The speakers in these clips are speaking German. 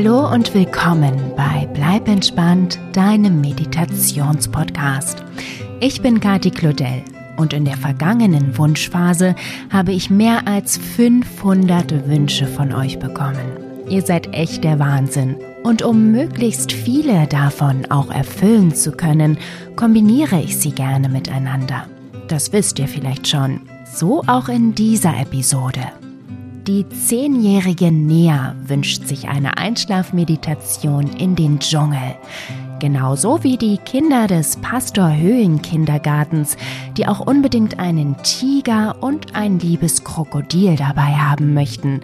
Hallo und willkommen bei Bleib entspannt, deinem Meditationspodcast. Ich bin Kati Claudel und in der vergangenen Wunschphase habe ich mehr als 500 Wünsche von euch bekommen. Ihr seid echt der Wahnsinn. Und um möglichst viele davon auch erfüllen zu können, kombiniere ich sie gerne miteinander. Das wisst ihr vielleicht schon. So auch in dieser Episode. Die zehnjährige Nea wünscht sich eine Einschlafmeditation in den Dschungel. Genauso wie die Kinder des Pastor Höhlenkindergartens, die auch unbedingt einen Tiger und ein liebes Krokodil dabei haben möchten.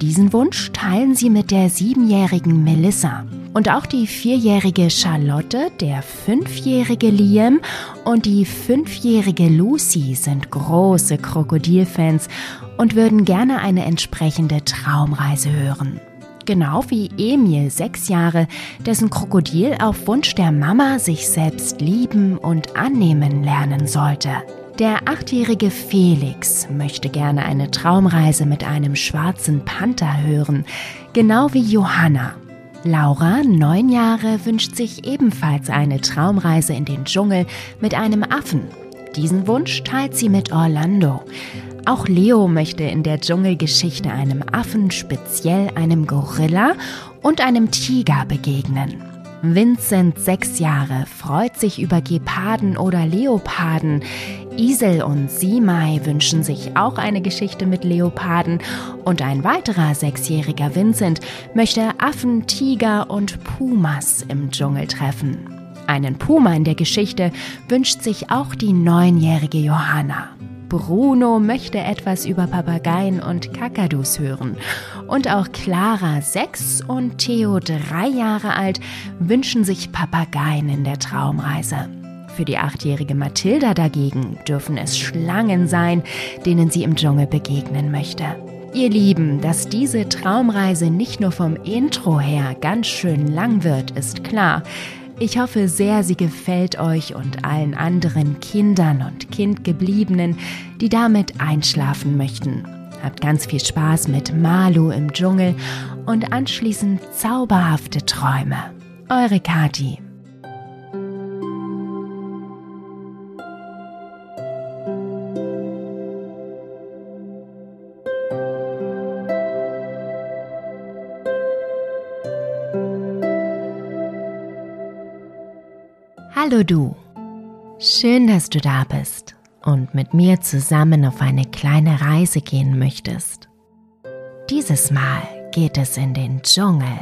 Diesen Wunsch teilen sie mit der siebenjährigen Melissa. Und auch die vierjährige Charlotte, der fünfjährige Liam und die fünfjährige Lucy sind große Krokodilfans und würden gerne eine entsprechende Traumreise hören. Genau wie Emil, sechs Jahre, dessen Krokodil auf Wunsch der Mama sich selbst lieben und annehmen lernen sollte. Der achtjährige Felix möchte gerne eine Traumreise mit einem schwarzen Panther hören, genau wie Johanna. Laura, neun Jahre, wünscht sich ebenfalls eine Traumreise in den Dschungel mit einem Affen. Diesen Wunsch teilt sie mit Orlando. Auch Leo möchte in der Dschungelgeschichte einem Affen, speziell einem Gorilla und einem Tiger begegnen. Vincent, sechs Jahre, freut sich über Geparden oder Leoparden. Isel und Simai wünschen sich auch eine Geschichte mit Leoparden. Und ein weiterer sechsjähriger Vincent möchte Affen, Tiger und Pumas im Dschungel treffen. Einen Puma in der Geschichte wünscht sich auch die neunjährige Johanna. Bruno möchte etwas über Papageien und Kakadus hören. Und auch Clara, sechs und Theo, drei Jahre alt, wünschen sich Papageien in der Traumreise. Für die achtjährige Mathilda dagegen dürfen es Schlangen sein, denen sie im Dschungel begegnen möchte. Ihr Lieben, dass diese Traumreise nicht nur vom Intro her ganz schön lang wird, ist klar. Ich hoffe sehr, sie gefällt euch und allen anderen Kindern und Kindgebliebenen, die damit einschlafen möchten. Habt ganz viel Spaß mit Malu im Dschungel und anschließend zauberhafte Träume. Eure Kati. Hallo du. Schön, dass du da bist und mit mir zusammen auf eine kleine Reise gehen möchtest. Dieses Mal geht es in den Dschungel.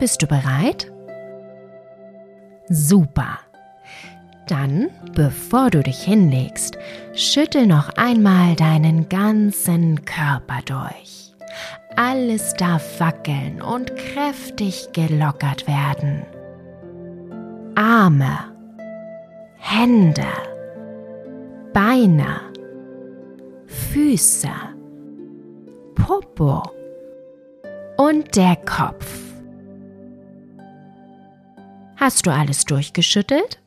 Bist du bereit? Super. Dann, bevor du dich hinlegst, schüttel noch einmal deinen ganzen Körper durch. Alles darf wackeln und kräftig gelockert werden. Arme, Hände, Beine, Füße, Popo und der Kopf. Hast du alles durchgeschüttelt?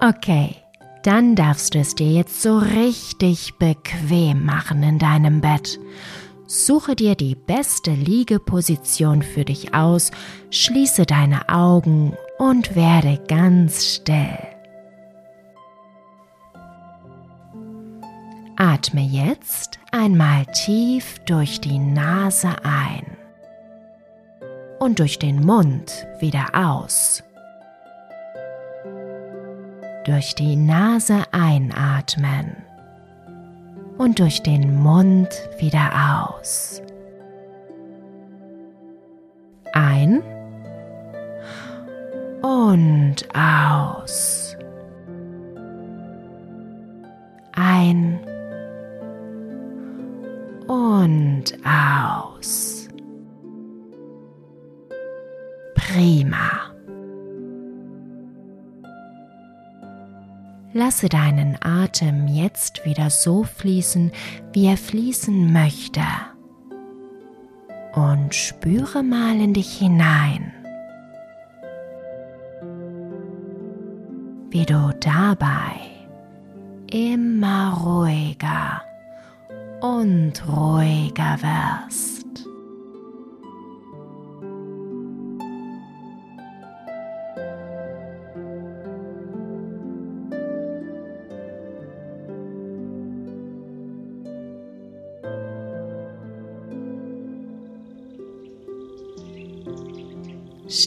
Okay, dann darfst du es dir jetzt so richtig bequem machen in deinem Bett. Suche dir die beste Liegeposition für dich aus, schließe deine Augen und werde ganz still. Atme jetzt einmal tief durch die Nase ein und durch den Mund wieder aus. Durch die Nase einatmen und durch den Mund wieder aus. Ein und aus. Ein und aus. Prima. Lasse deinen Atem jetzt wieder so fließen, wie er fließen möchte. Und spüre mal in dich hinein. Wie du dabei immer ruhiger und ruhiger wirst.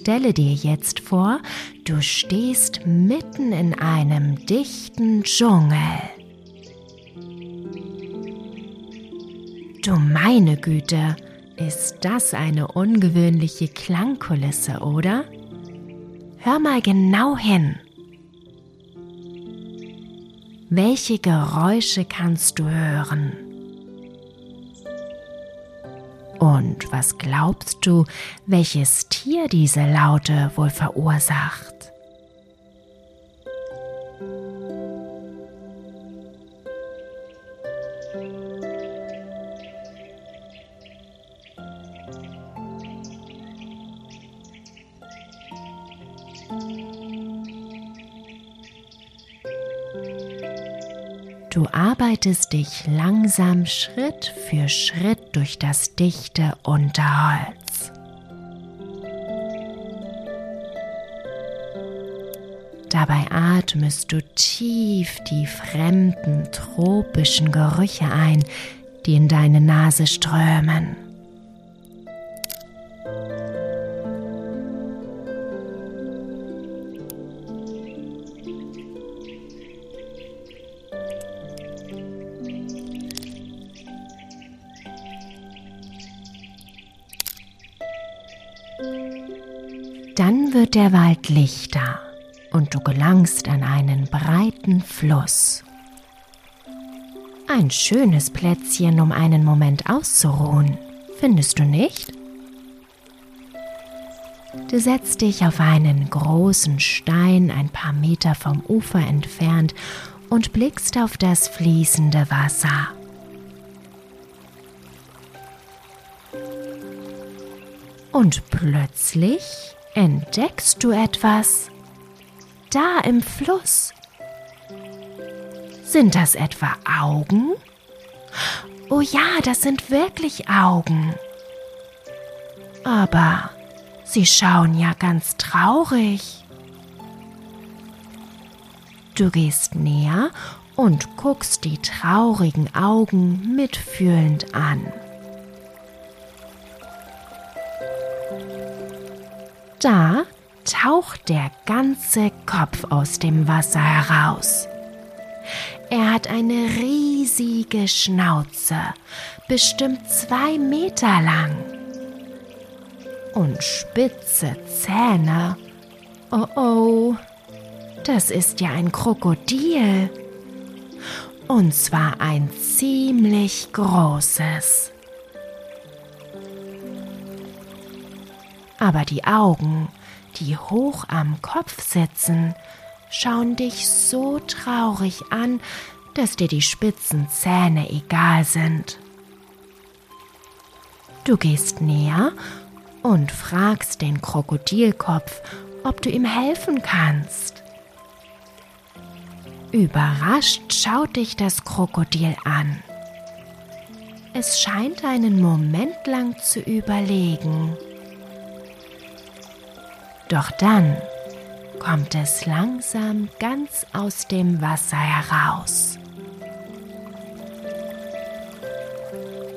Stelle dir jetzt vor, du stehst mitten in einem dichten Dschungel. Du meine Güte, ist das eine ungewöhnliche Klangkulisse, oder? Hör mal genau hin. Welche Geräusche kannst du hören? Und was glaubst du, welches Tier diese Laute wohl verursacht? Du arbeitest dich langsam Schritt für Schritt durch das dichte Unterholz. Dabei atmest du tief die fremden tropischen Gerüche ein, die in deine Nase strömen. Dann wird der Wald lichter du gelangst an einen breiten Fluss. Ein schönes Plätzchen, um einen Moment auszuruhen, findest du nicht? Du setzt dich auf einen großen Stein ein paar Meter vom Ufer entfernt und blickst auf das fließende Wasser. Und plötzlich entdeckst du etwas da im Fluss. Sind das etwa Augen? Oh ja, das sind wirklich Augen. Aber sie schauen ja ganz traurig. Du gehst näher und guckst die traurigen Augen mitfühlend an. Da taucht der ganze Kopf aus dem Wasser heraus. Er hat eine riesige Schnauze, bestimmt zwei Meter lang. Und spitze Zähne. Oh oh, das ist ja ein Krokodil. Und zwar ein ziemlich großes. aber die Augen, die hoch am Kopf sitzen, schauen dich so traurig an, dass dir die spitzen Zähne egal sind. Du gehst näher und fragst den Krokodilkopf, ob du ihm helfen kannst. Überrascht schaut dich das Krokodil an. Es scheint einen Moment lang zu überlegen. Doch dann kommt es langsam ganz aus dem Wasser heraus.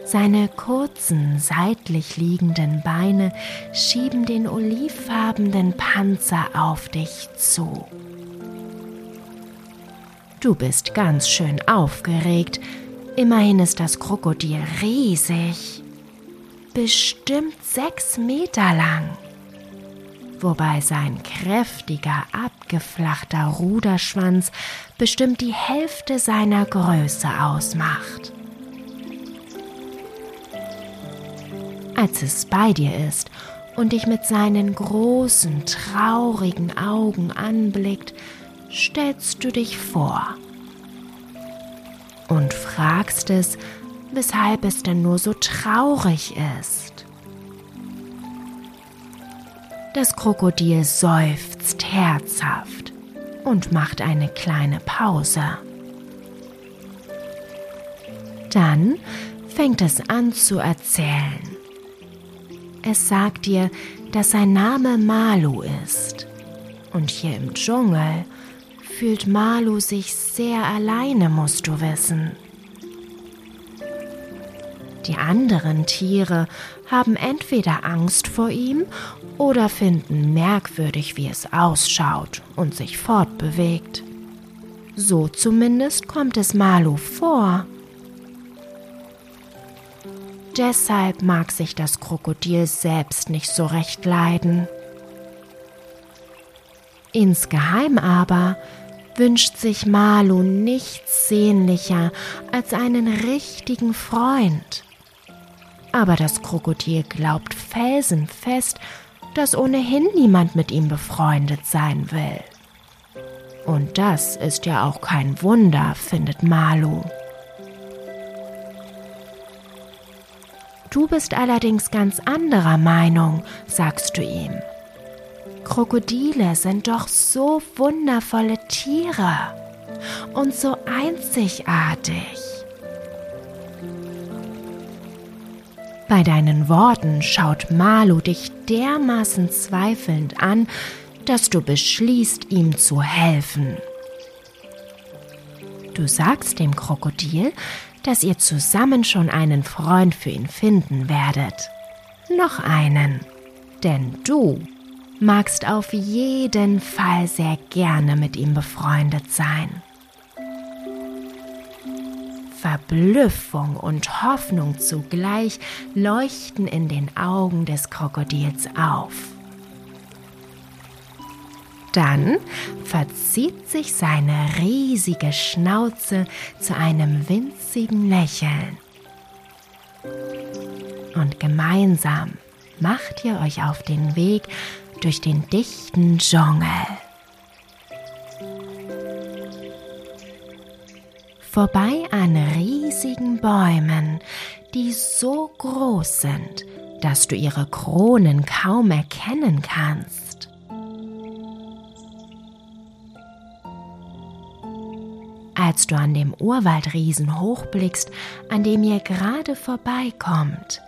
Seine kurzen, seitlich liegenden Beine schieben den olivfarbenen Panzer auf dich zu. Du bist ganz schön aufgeregt. Immerhin ist das Krokodil riesig. Bestimmt sechs Meter lang wobei sein kräftiger, abgeflachter Ruderschwanz bestimmt die Hälfte seiner Größe ausmacht. Als es bei dir ist und dich mit seinen großen, traurigen Augen anblickt, stellst du dich vor und fragst es, weshalb es denn nur so traurig ist. Das Krokodil seufzt herzhaft und macht eine kleine Pause. Dann fängt es an zu erzählen. Es sagt dir, dass sein Name Malu ist. Und hier im Dschungel fühlt Malu sich sehr alleine, musst du wissen. Die anderen Tiere haben entweder Angst vor ihm oder finden merkwürdig, wie es ausschaut und sich fortbewegt. So zumindest kommt es Malu vor. Deshalb mag sich das Krokodil selbst nicht so recht leiden. Insgeheim aber wünscht sich Malu nichts sehnlicher als einen richtigen Freund. Aber das Krokodil glaubt felsenfest, dass ohnehin niemand mit ihm befreundet sein will. Und das ist ja auch kein Wunder, findet Malu. Du bist allerdings ganz anderer Meinung, sagst du ihm. Krokodile sind doch so wundervolle Tiere und so einzigartig. Bei deinen Worten schaut Malu dich dermaßen zweifelnd an, dass du beschließt, ihm zu helfen. Du sagst dem Krokodil, dass ihr zusammen schon einen Freund für ihn finden werdet. Noch einen. Denn du magst auf jeden Fall sehr gerne mit ihm befreundet sein. Verblüffung und Hoffnung zugleich leuchten in den Augen des Krokodils auf. Dann verzieht sich seine riesige Schnauze zu einem winzigen Lächeln. Und gemeinsam macht ihr euch auf den Weg durch den dichten Dschungel. Vorbei an riesigen Bäumen, die so groß sind, dass du ihre Kronen kaum erkennen kannst. Als du an dem Urwaldriesen hochblickst, an dem ihr gerade vorbeikommt,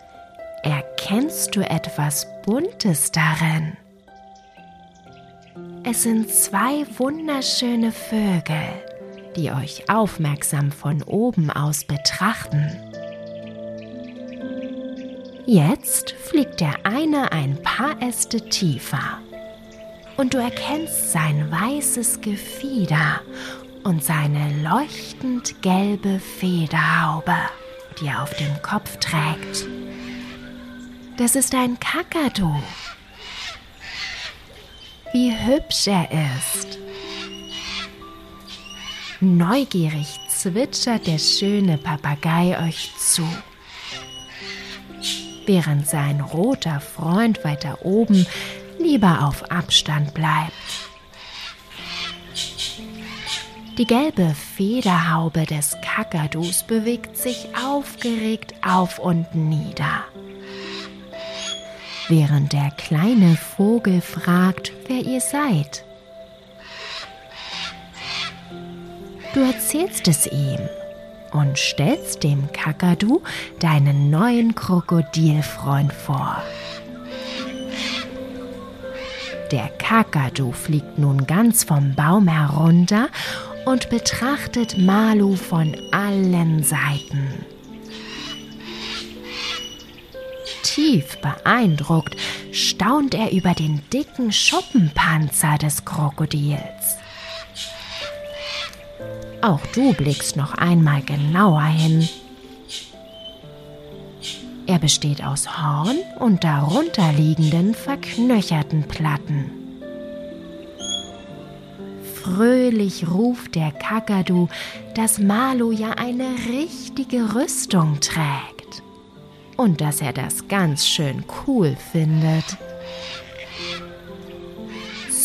erkennst du etwas Buntes darin. Es sind zwei wunderschöne Vögel, die euch aufmerksam von oben aus betrachten. Jetzt fliegt der eine ein paar Äste tiefer und du erkennst sein weißes Gefieder und seine leuchtend gelbe Federhaube, die er auf dem Kopf trägt. Das ist ein Kakadu wie hübsch er ist. Neugierig zwitschert der schöne Papagei euch zu, während sein roter Freund weiter oben lieber auf Abstand bleibt. Die gelbe Federhaube des Kakadus bewegt sich aufgeregt auf und nieder während der kleine Vogel fragt, wer ihr seid. Du erzählst es ihm und stellst dem Kakadu deinen neuen Krokodilfreund vor. Der Kakadu fliegt nun ganz vom Baum herunter und betrachtet Malu von allen Seiten. Tief beeindruckt staunt er über den dicken Schuppenpanzer des Krokodils. Auch du blickst noch einmal genauer hin. Er besteht aus Horn und darunter liegenden verknöcherten Platten. Fröhlich ruft der Kakadu, dass Malu ja eine richtige Rüstung trägt und dass er das ganz schön cool findet.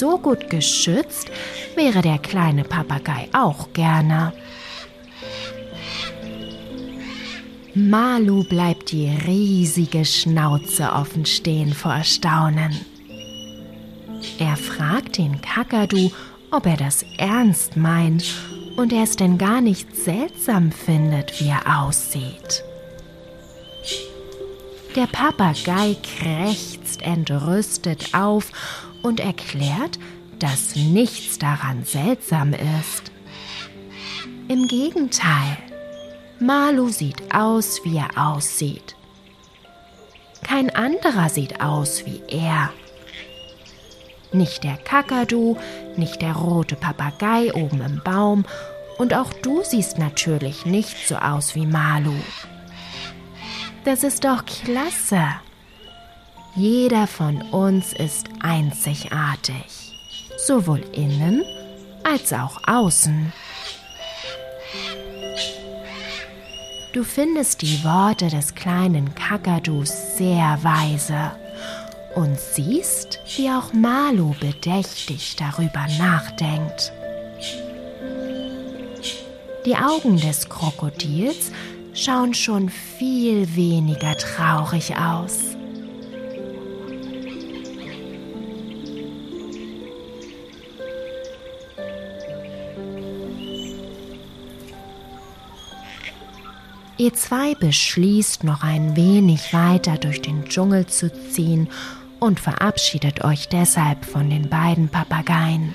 So gut geschützt wäre der kleine Papagei auch gerne. Malu bleibt die riesige Schnauze offen stehen vor Erstaunen. Er fragt den Kakadu, ob er das ernst meint und er es denn gar nicht seltsam findet, wie er aussieht. Der Papagei krächzt entrüstet auf und erklärt, dass nichts daran seltsam ist. Im Gegenteil, Malu sieht aus, wie er aussieht. Kein anderer sieht aus wie er. Nicht der Kakadu, nicht der rote Papagei oben im Baum und auch du siehst natürlich nicht so aus wie Malu. Das ist doch klasse. Jeder von uns ist einzigartig, sowohl innen als auch außen. Du findest die Worte des kleinen Kakadus sehr weise und siehst, wie auch Malu bedächtig darüber nachdenkt. Die Augen des Krokodils schauen schon viel weniger traurig aus. Ihr zwei beschließt, noch ein wenig weiter durch den Dschungel zu ziehen und verabschiedet euch deshalb von den beiden Papageien.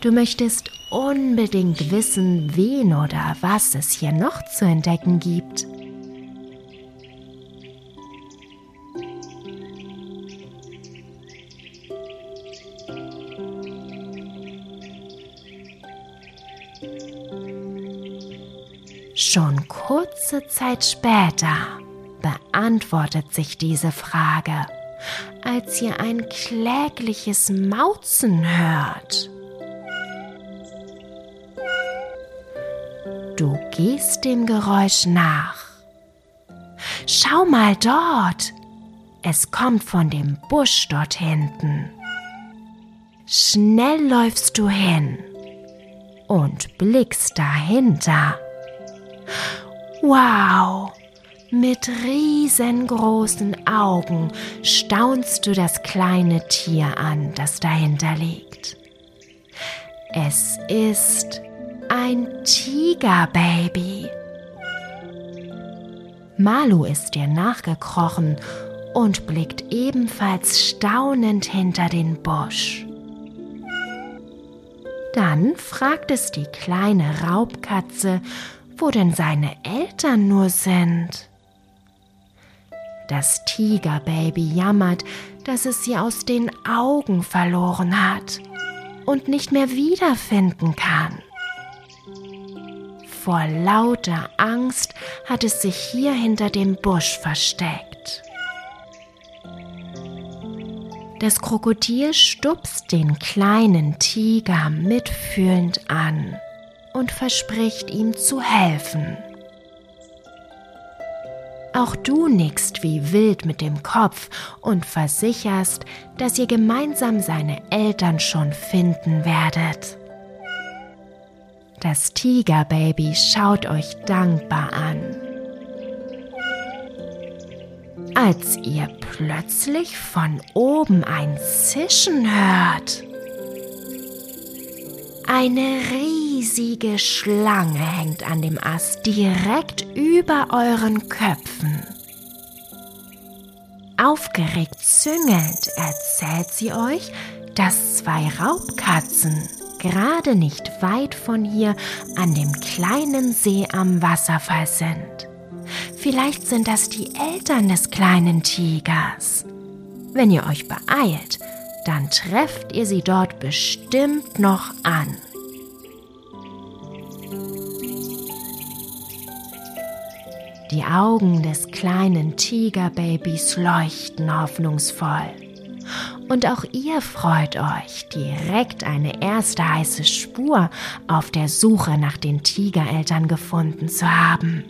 Du möchtest unbedingt wissen, wen oder was es hier noch zu entdecken gibt. Kurze Zeit später beantwortet sich diese Frage, als ihr ein klägliches Mauzen hört. Du gehst dem Geräusch nach. Schau mal dort. Es kommt von dem Busch dort hinten. Schnell läufst du hin und blickst dahinter. Wow! Mit riesengroßen Augen staunst du das kleine Tier an, das dahinter liegt. Es ist ein Tigerbaby. Malu ist dir nachgekrochen und blickt ebenfalls staunend hinter den Busch. Dann fragt es die kleine Raubkatze, wo denn seine Eltern nur sind. Das Tigerbaby jammert, dass es sie aus den Augen verloren hat und nicht mehr wiederfinden kann. Vor lauter Angst hat es sich hier hinter dem Busch versteckt. Das Krokodil stupst den kleinen Tiger mitfühlend an und verspricht ihm zu helfen. Auch du nickst wie wild mit dem Kopf und versicherst, dass ihr gemeinsam seine Eltern schon finden werdet. Das Tigerbaby schaut euch dankbar an. Als ihr plötzlich von oben ein Zischen hört. Eine riesige Schlange hängt an dem Ast direkt über euren Köpfen. Aufgeregt züngelnd erzählt sie euch, dass zwei Raubkatzen gerade nicht weit von hier an dem kleinen See am Wasserfall sind. Vielleicht sind das die Eltern des kleinen Tigers. Wenn ihr euch beeilt, dann trefft ihr sie dort bestimmt noch an. Die Augen des kleinen Tigerbabys leuchten hoffnungsvoll. Und auch ihr freut euch, direkt eine erste heiße Spur auf der Suche nach den Tigereltern gefunden zu haben.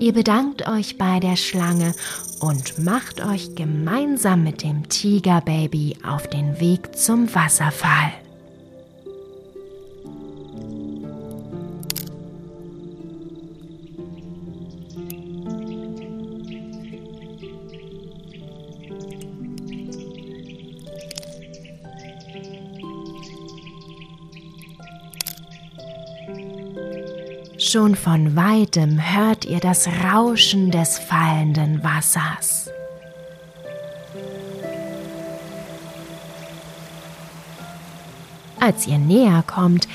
Ihr bedankt euch bei der Schlange und macht euch gemeinsam mit dem Tigerbaby auf den Weg zum Wasserfall. Schon von weitem hört ihr das Rauschen des fallenden Wassers. Als ihr näher kommt,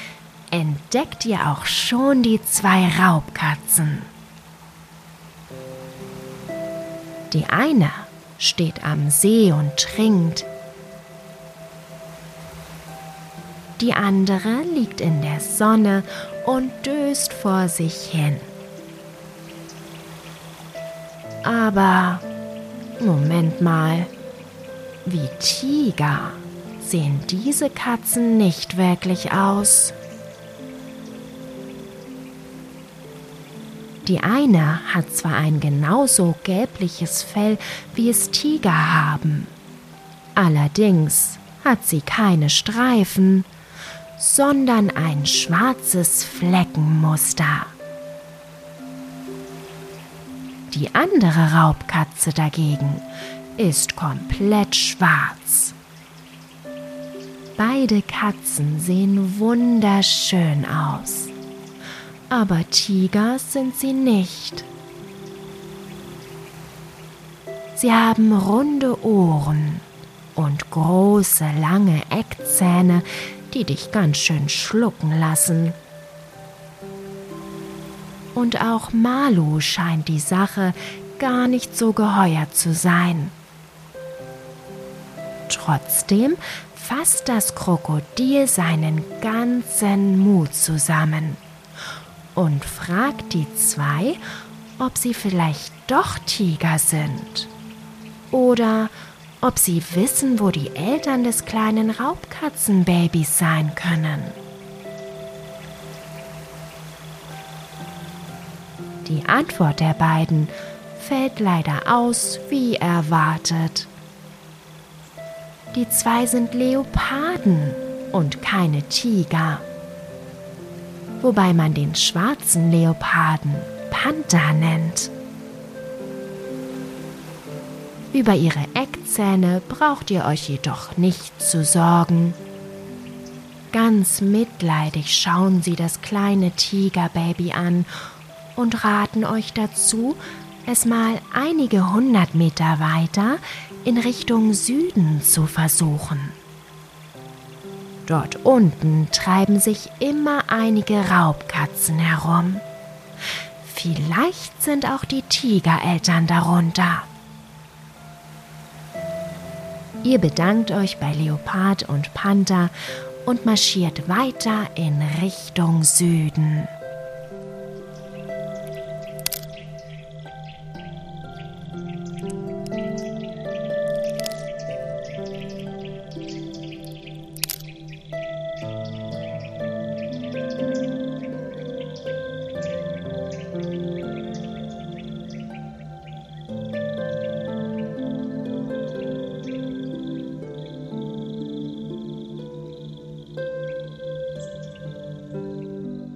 entdeckt ihr auch schon die zwei Raubkatzen. Die eine steht am See und trinkt. Die andere liegt in der Sonne und döst vor sich hin. Aber, Moment mal, wie Tiger sehen diese Katzen nicht wirklich aus. Die eine hat zwar ein genauso gelbliches Fell, wie es Tiger haben, allerdings hat sie keine Streifen, sondern ein schwarzes Fleckenmuster. Die andere Raubkatze dagegen ist komplett schwarz. Beide Katzen sehen wunderschön aus aber Tiger sind sie nicht. Sie haben runde Ohren und große, lange Eckzähne, die dich ganz schön schlucken lassen. Und auch Malu scheint die Sache gar nicht so geheuer zu sein. Trotzdem fasst das Krokodil seinen ganzen Mut zusammen und fragt die zwei, ob sie vielleicht doch Tiger sind. Oder ob sie wissen, wo die Eltern des kleinen Raubkatzenbabys sein können. Die Antwort der beiden fällt leider aus, wie erwartet. Die zwei sind Leoparden und keine Tiger wobei man den schwarzen Leoparden Panther nennt. Über ihre Eckzähne braucht ihr euch jedoch nicht zu sorgen. Ganz mitleidig schauen sie das kleine Tigerbaby an und raten euch dazu, es mal einige hundert Meter weiter in Richtung Süden zu versuchen. Dort unten treiben sich immer einige Raubkatzen herum. Vielleicht sind auch die Tigereltern darunter. Ihr bedankt euch bei Leopard und Panther und marschiert weiter in Richtung Süden.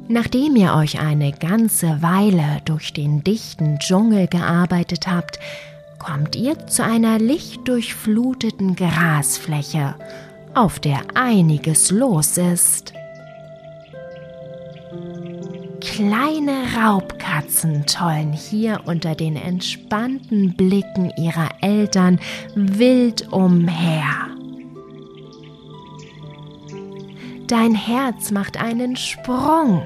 Nachdem ihr euch eine ganze Weile durch den dichten Dschungel gearbeitet habt, kommt ihr zu einer lichtdurchfluteten Grasfläche, auf der einiges los ist. Kleine Raubkatzen tollen hier unter den entspannten Blicken ihrer Eltern wild umher. Dein Herz macht einen Sprung.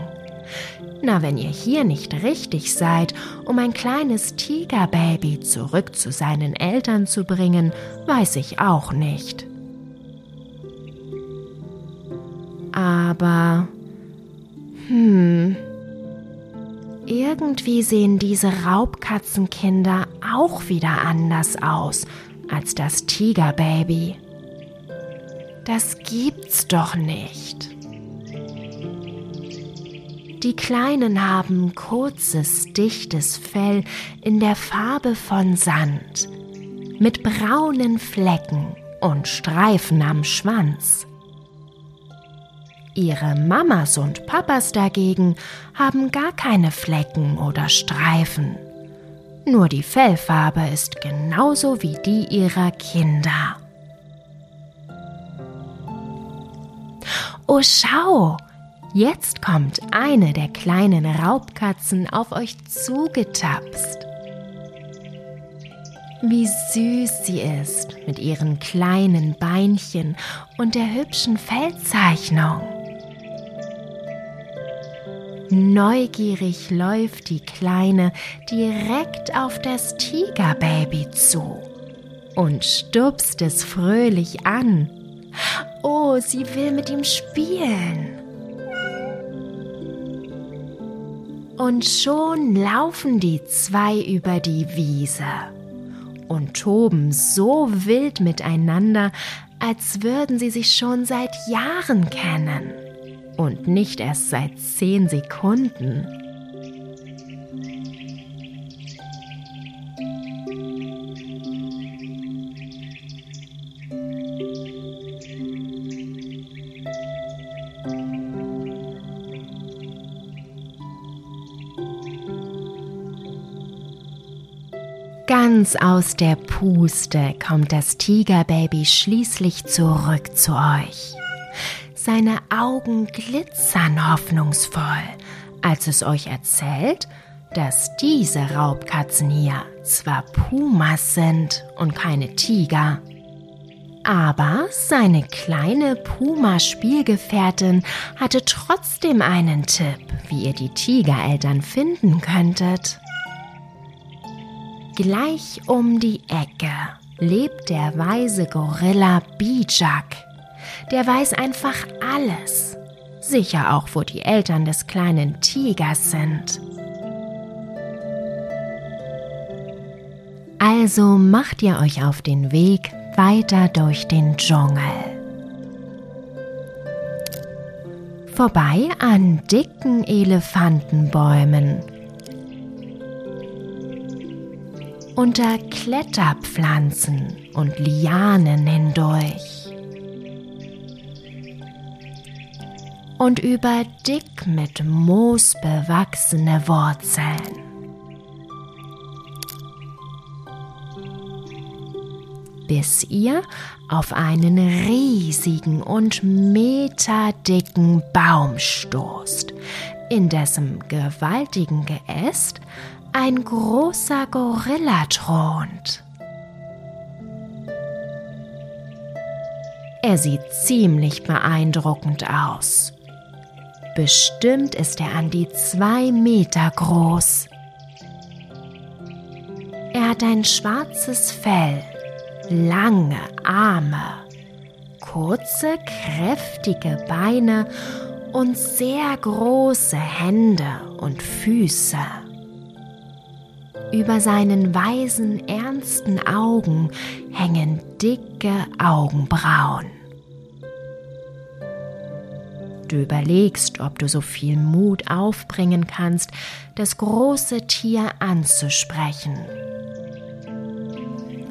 Na, wenn ihr hier nicht richtig seid, um ein kleines Tigerbaby zurück zu seinen Eltern zu bringen, weiß ich auch nicht. Aber, hm, irgendwie sehen diese Raubkatzenkinder auch wieder anders aus als das Tigerbaby. Das gibt's doch nicht. Die Kleinen haben kurzes, dichtes Fell in der Farbe von Sand, mit braunen Flecken und Streifen am Schwanz. Ihre Mamas und Papas dagegen haben gar keine Flecken oder Streifen. Nur die Fellfarbe ist genauso wie die ihrer Kinder. Oh, schau! Jetzt kommt eine der kleinen Raubkatzen auf euch zugetapst. Wie süß sie ist mit ihren kleinen Beinchen und der hübschen Fellzeichnung. Neugierig läuft die Kleine direkt auf das Tigerbaby zu und stupst es fröhlich an. Oh, sie will mit ihm spielen. Und schon laufen die zwei über die Wiese und toben so wild miteinander, als würden sie sich schon seit Jahren kennen und nicht erst seit zehn Sekunden. Ganz aus der Puste kommt das Tigerbaby schließlich zurück zu euch. Seine Augen glitzern hoffnungsvoll, als es euch erzählt, dass diese Raubkatzen hier zwar Pumas sind und keine Tiger, aber seine kleine Puma-Spielgefährtin hatte trotzdem einen Tipp, wie ihr die Tigereltern finden könntet. Gleich um die Ecke lebt der weise Gorilla Bijak der weiß einfach alles. Sicher auch, wo die Eltern des kleinen Tigers sind. Also macht ihr euch auf den Weg weiter durch den Dschungel. Vorbei an dicken Elefantenbäumen. Unter Kletterpflanzen und Lianen hindurch. und über dick mit Moos bewachsene Wurzeln. Bis ihr auf einen riesigen und meterdicken Baum stoßt, in dessen gewaltigen Geäst ein großer Gorilla thront. Er sieht ziemlich beeindruckend aus Bestimmt ist er an die zwei Meter groß. Er hat ein schwarzes Fell, lange Arme, kurze, kräftige Beine und sehr große Hände und Füße. Über seinen weisen, ernsten Augen hängen dicke Augenbrauen. Du überlegst, ob du so viel Mut aufbringen kannst, das große Tier anzusprechen.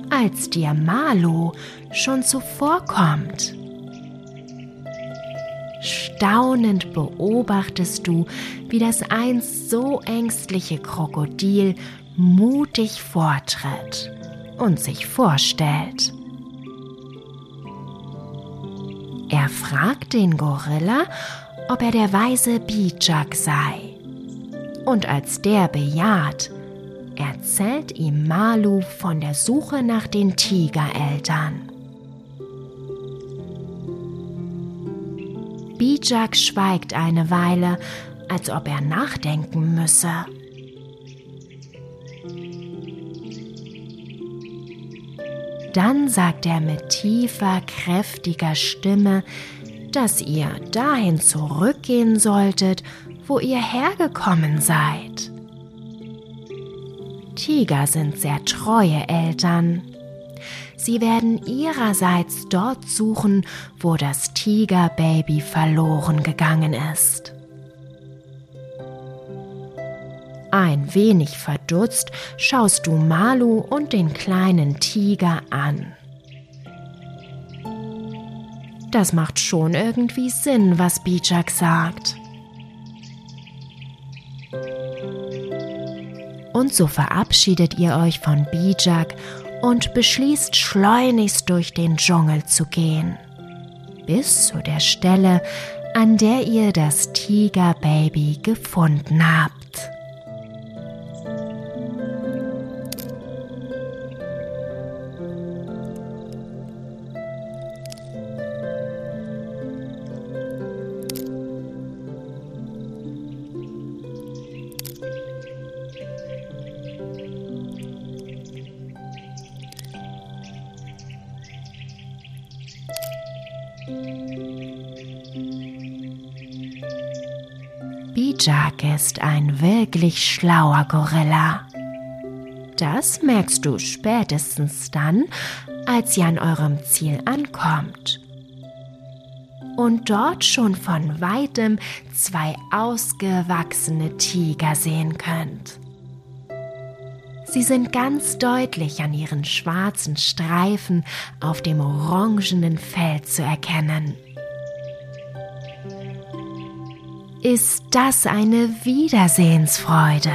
Als dir Malu schon zuvorkommt. Staunend beobachtest du, wie das einst so ängstliche Krokodil mutig vortritt und sich vorstellt. Er fragt den Gorilla, ob er der weise Bijak sei. Und als der bejaht, erzählt ihm Malu von der Suche nach den Tigereltern. Bijak schweigt eine Weile, als ob er nachdenken müsse. Dann sagt er mit tiefer, kräftiger Stimme, dass ihr dahin zurückgehen solltet, wo ihr hergekommen seid. Tiger sind sehr treue Eltern. Sie werden ihrerseits dort suchen, wo das Tigerbaby verloren gegangen ist. Ein wenig verdutzt schaust du Malu und den kleinen Tiger an. Das macht schon irgendwie Sinn, was Bijak sagt. Und so verabschiedet ihr euch von Bijak und beschließt schleunigst durch den Dschungel zu gehen. Bis zu der Stelle, an der ihr das Tigerbaby gefunden habt. Wirklich schlauer Gorilla. Das merkst du spätestens dann, als ihr an eurem Ziel ankommt und dort schon von weitem zwei ausgewachsene Tiger sehen könnt. Sie sind ganz deutlich an ihren schwarzen Streifen auf dem orangenen Feld zu erkennen. Ist das eine Wiedersehensfreude?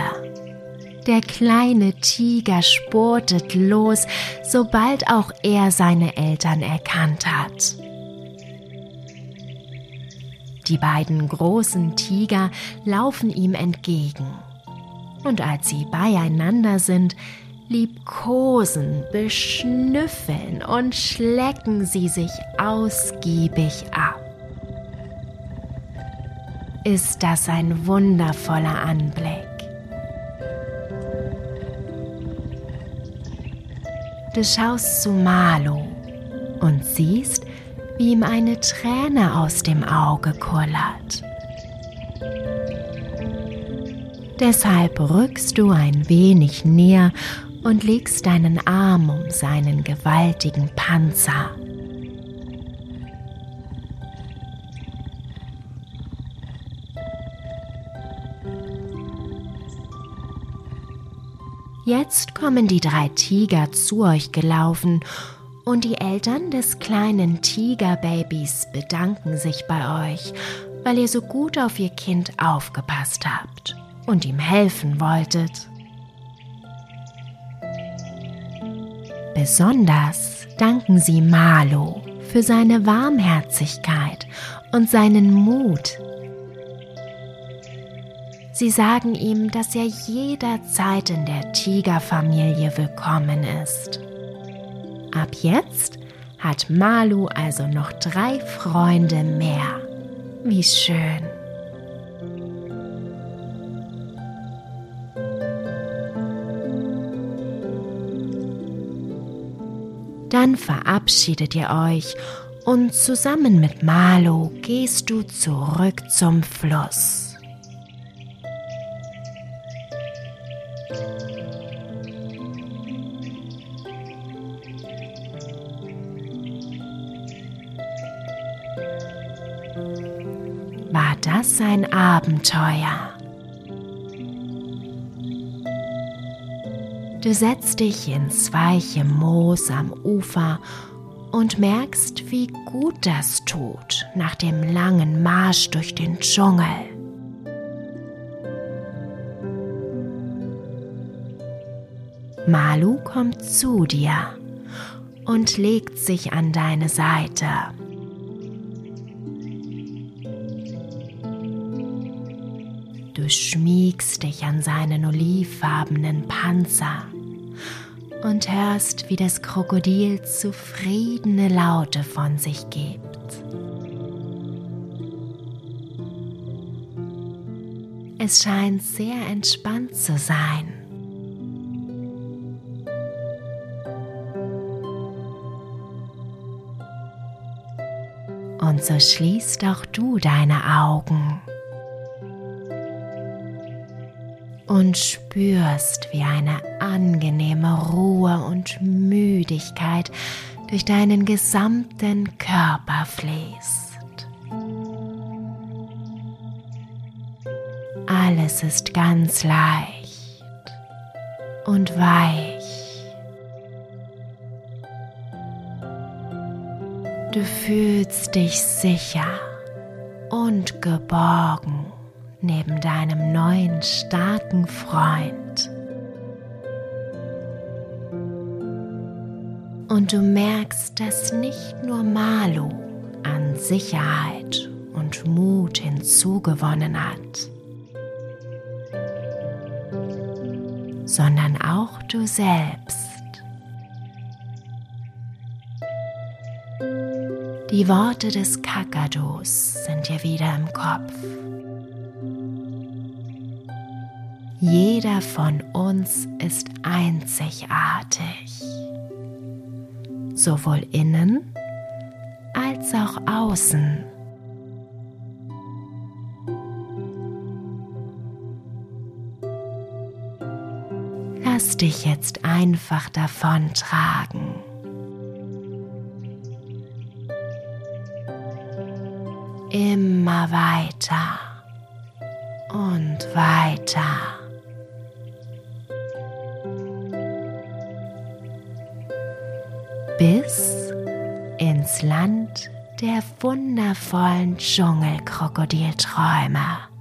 Der kleine Tiger spurtet los, sobald auch er seine Eltern erkannt hat. Die beiden großen Tiger laufen ihm entgegen. Und als sie beieinander sind, liebkosen, beschnüffeln und schlecken sie sich ausgiebig ab. Ist das ein wundervoller Anblick? Du schaust zu Malu und siehst, wie ihm eine Träne aus dem Auge kullert. Deshalb rückst du ein wenig näher und legst deinen Arm um seinen gewaltigen Panzer. Jetzt kommen die drei Tiger zu euch gelaufen und die Eltern des kleinen Tigerbabys bedanken sich bei euch, weil ihr so gut auf ihr Kind aufgepasst habt und ihm helfen wolltet. Besonders danken sie Malo für seine Warmherzigkeit und seinen Mut. Sie sagen ihm, dass er jederzeit in der Tigerfamilie willkommen ist. Ab jetzt hat Malu also noch drei Freunde mehr. Wie schön. Dann verabschiedet ihr euch und zusammen mit Malu gehst du zurück zum Fluss. War das ein Abenteuer? Du setzt dich ins weiche Moos am Ufer und merkst, wie gut das tut nach dem langen Marsch durch den Dschungel. Malu kommt zu dir und legt sich an deine Seite. Du schmiegst dich an seinen olivfarbenen Panzer und hörst, wie das Krokodil zufriedene Laute von sich gibt. Es scheint sehr entspannt zu sein. Und so schließt auch du deine Augen. und spürst, wie eine angenehme Ruhe und Müdigkeit durch deinen gesamten Körper fließt. Alles ist ganz leicht und weich. Du fühlst dich sicher und geborgen neben deinem neuen starken Freund. Und du merkst, dass nicht nur Malu an Sicherheit und Mut hinzugewonnen hat, sondern auch du selbst. Die Worte des Kakados sind dir wieder im Kopf. Jeder von uns ist einzigartig, sowohl innen als auch außen. Lass dich jetzt einfach davon tragen. Immer weiter und weiter. Bis ins Land der wundervollen Dschungelkrokodilträume.